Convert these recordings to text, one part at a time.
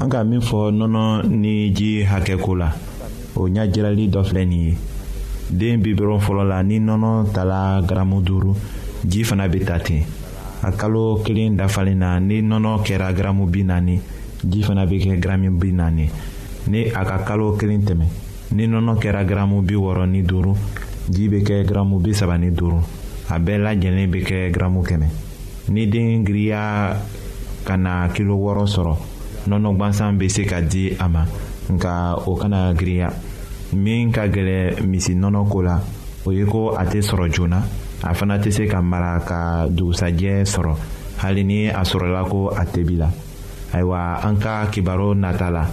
an ka min fɔ nɔnɔ ni ji hakɛ ko la o ɲajirali dɔ filɛ nin ye den bi dɔrɔn fɔlɔ la ni nɔnɔ tala garamu duuru ji fana bɛ ta ten a kalo kelen dafalen na ni nɔnɔ kɛra garamu bi naani ji fana bɛ kɛ garamu bi naani ni a ka kalo kelen tɛmɛ ni nɔnɔ kɛra garamu bi wɔɔrɔ ni duuru ji bɛ kɛ garamu bi saba ni duuru a bɛɛ lajɛlen bɛ kɛ garamu kɛmɛ ni den giriya ka na kilo wɔɔrɔ sɔrɔ nɔnɔ gansan bɛ se ka di a ma nka o kana girinya min ka gɛlɛ misi nɔnɔ ko la o ye ko a tɛ sɔrɔ joona a fana tɛ se ka mara ka dugusajɛ sɔrɔ hali ni a sɔrɔla ko a tebi la ayiwa an ka kibaru nata la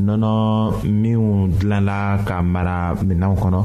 nɔnɔ minnu dilanla ka mara minɛnw kɔnɔ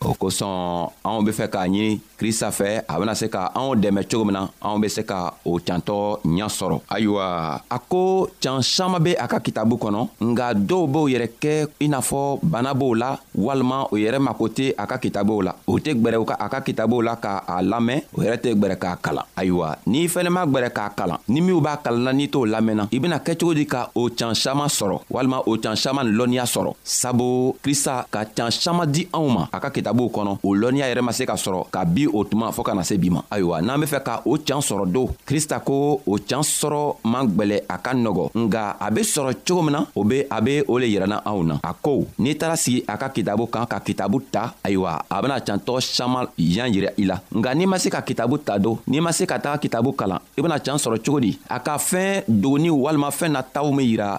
o kosɔn anw be fɛ k'a ɲini krista fɛ a bena se ka anw dɛmɛ cogo min na anw be se ka o cantɔ ɲa sɔrɔ ayiwa a ko can saman be a ka kitabu kɔnɔ nga dɔw b'o yɛrɛ kɛ i n'a fɔ bana b'o la walima o yɛrɛ mako tɛ a ka kitabuw la o tɛ gwɛrɛ u ka a ka kitabuw la ka a lamɛn o yɛrɛ tɛ gwɛrɛ k'a kalan ayiwa n'i fɛnɛ ma gwɛrɛ k'a kalan ni minw b'a kalanna n'i t'o lamɛnna i bena kɛ cogo di ka o can saman sɔrɔ walima o can saman lɔnniya sɔrɔ sabu krista ka can saman di anw ma a ka kitabuw kɔnɔ o lɔnniya yɛrɛ ma se ka sɔrɔ ka bi o tuma fɔɔ ka na se bi ma ayiwa n'an be fɛ ka o can sɔrɔ don krista ko o can sɔrɔ man gwɛlɛ a ka nɔgɔ nga a be sɔrɔ cogo min na o be a be o le yirana anw na a ko n'i taara sigi a ka kitabu kan ka kitabu ta ayiwa a bena can tɔgɔ saman yan yira i la nka n'i ma se ka kitabu ta don n'i ma se ka taga kitabu kalan i bena can sɔrɔ cogo di a ka fɛɛn dogoni walima fɛɛn na taw min yira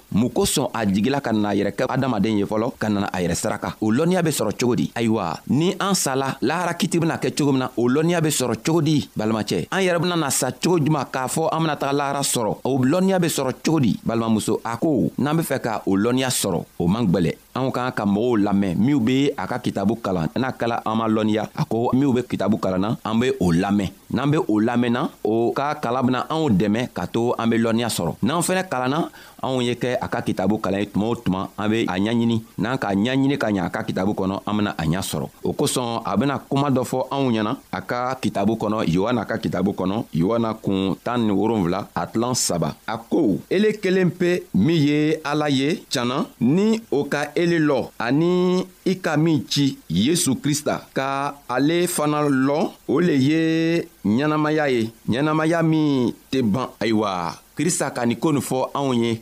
mun kosɔn a jigila ka na yɛrɛ kɛ adamaden ye fɔlɔ ka nana a yɛrɛ saraka o lɔnniya be sɔrɔ cogo di ayiwa ni an sala lahara kiti bena kɛ cogo min na o lɔnniya be sɔrɔ cogo di balimacɛ an yɛrɛ benana sa cogo juman k'a fɔ an bena taga lahara sɔrɔ o lɔnniya be sɔrɔ cogo di balimamuso a ko n'an be fɛ ka o lɔnniya sɔrɔ o man gwɛlɛ anw ka ka mɔgɔw lamɛn minw be a ka kitabu kalan n'a kala an ma lɔnniya a ko minw be kitabu kalanna an be o lamɛn n'an be o lamɛnna o ka kala bena anw dɛmɛ ka to an be lɔnniya sɔrɔ n'an fɛnɛ kalanna anw ye kɛ a ka kitabu kalan ye tuma o tuma an be a ɲaɲini n'an k'a ɲaɲini ka ɲa a ka kitabu kɔnɔ an bena a ɲa sɔrɔ o kosɔn a bena kuma dɔ fɔ anw ɲɛna a ka kitabu kɔnɔ yohana ka kitabu kɔnɔ yohana kun tan ni wolonfila a tilan saba a ko ele kelen pe min ye ala ye canna ni o ka ele lɔ ani i ka min ci yesu krista ka ale fana lɔn o le ye ɲɛnamaya ye ɲɛnamaya min tɛ ban ayiwa krista ka nin ko nin fɔ anw ye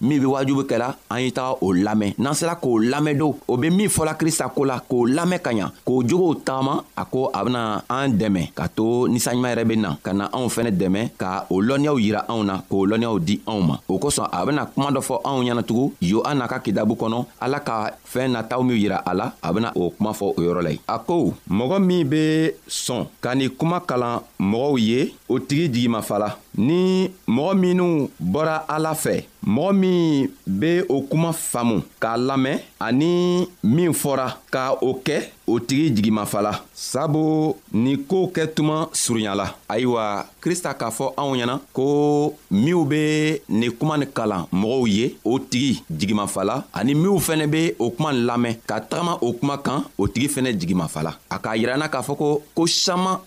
min be wajubu kɛla an ye taga o lamɛn n'an sera k'o lamɛn don o be min fɔla krista ko la k'o lamɛn ka ɲa k'o jogow tagama a ko a bena an dɛmɛ ka to ninsanɲuman yɛrɛ be na ka na anw fɛnɛ dɛmɛ ka o lɔnniyaw yira anw na k'o lɔnniyaw di anw ma o kosɔn a bena kuma dɔ fɔ anw ɲɛnatugun yohana ka kidabu kɔnɔ ala ka fɛɛn nataw min yira a la a bena o kuma fɔ o yɔrɔ la ye a ko mɔgɔ min be sɔn ka ni kuma kalan mɔgɔw ye o tigi jigimafala ni mɔgɔ minw bɔra ala fɛ mɔgɔ min be o kuma faamu k'a lamɛn ani min fɔra ka o kɛ o tigi jigimafala sabu ni koo kɛ tuma surunyala ayiwa krista k'a fɔ anw ɲɛna ko minw be nin kuma ni kalan mɔgɔw ye o tigi jigimafala ani minw fɛnɛ be o kuma lamɛn ka tagama o kuma kan o tigi fɛnɛ jigimafala a k'a yiranna k'a fɔ ko ko saman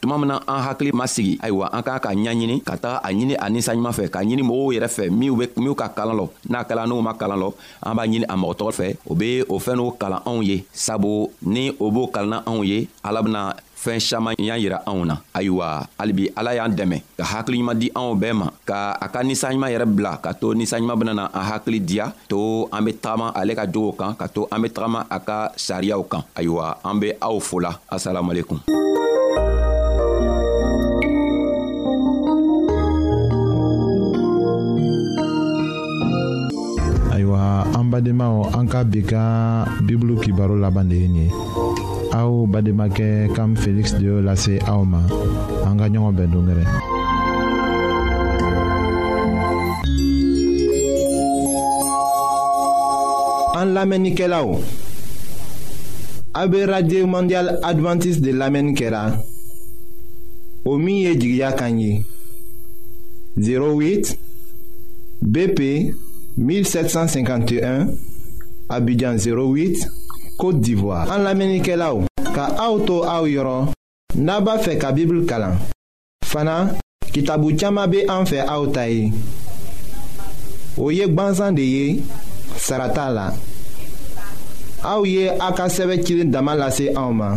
tuma min na an hakili ma sigi ayiwa an k'a ka ɲaɲini ka taga a ɲini a ninsanɲuman fɛ k'a ɲini mɔgɔw yɛrɛ fɛ minw be minw ka kalan lɔ n'a kɛla n'u ma kalan lɔ an b'a ɲini a mɔgɔ tɔgɔ fɛ o be o fɛn n'o kalan anw ye sabu ni o b'o kalanna anw ye ala bena fɛɛn saman y'a yira anw na ayiwa halibi ala y'an dɛmɛ ka hakiliɲuman di anw bɛɛ ma ka a ka ninsanɲuman yɛrɛ bila ka to ninsanɲuman benana an hakili diya to an be tagama ale ka jogow kan ka to an be tagama a ka sariyaw kan ayiwa an be aw fola asalamualekum ayiwa an badenmaw an ka bi ka bibulu kibaro laban de ye nin ye aw bademakɛ kam feliksi de y'o lase aw ma an ka ɲɔgɔn bɛn dongɛrɛ an lamɛnnikɛlaw a be radio mondial adventiste de lamɛnni kɛra o min ye jigiya kan ye 08 BP 1751 Abidjan 08 Côte d'Ivoire. En l'Amérique là ka auto au yoro n'a pas fait ka Bible kalan. Fana kitabu chama be en fait au taille. Oye banzan de ye sarata la. Aouye aka sebe kilin dama lase en ma.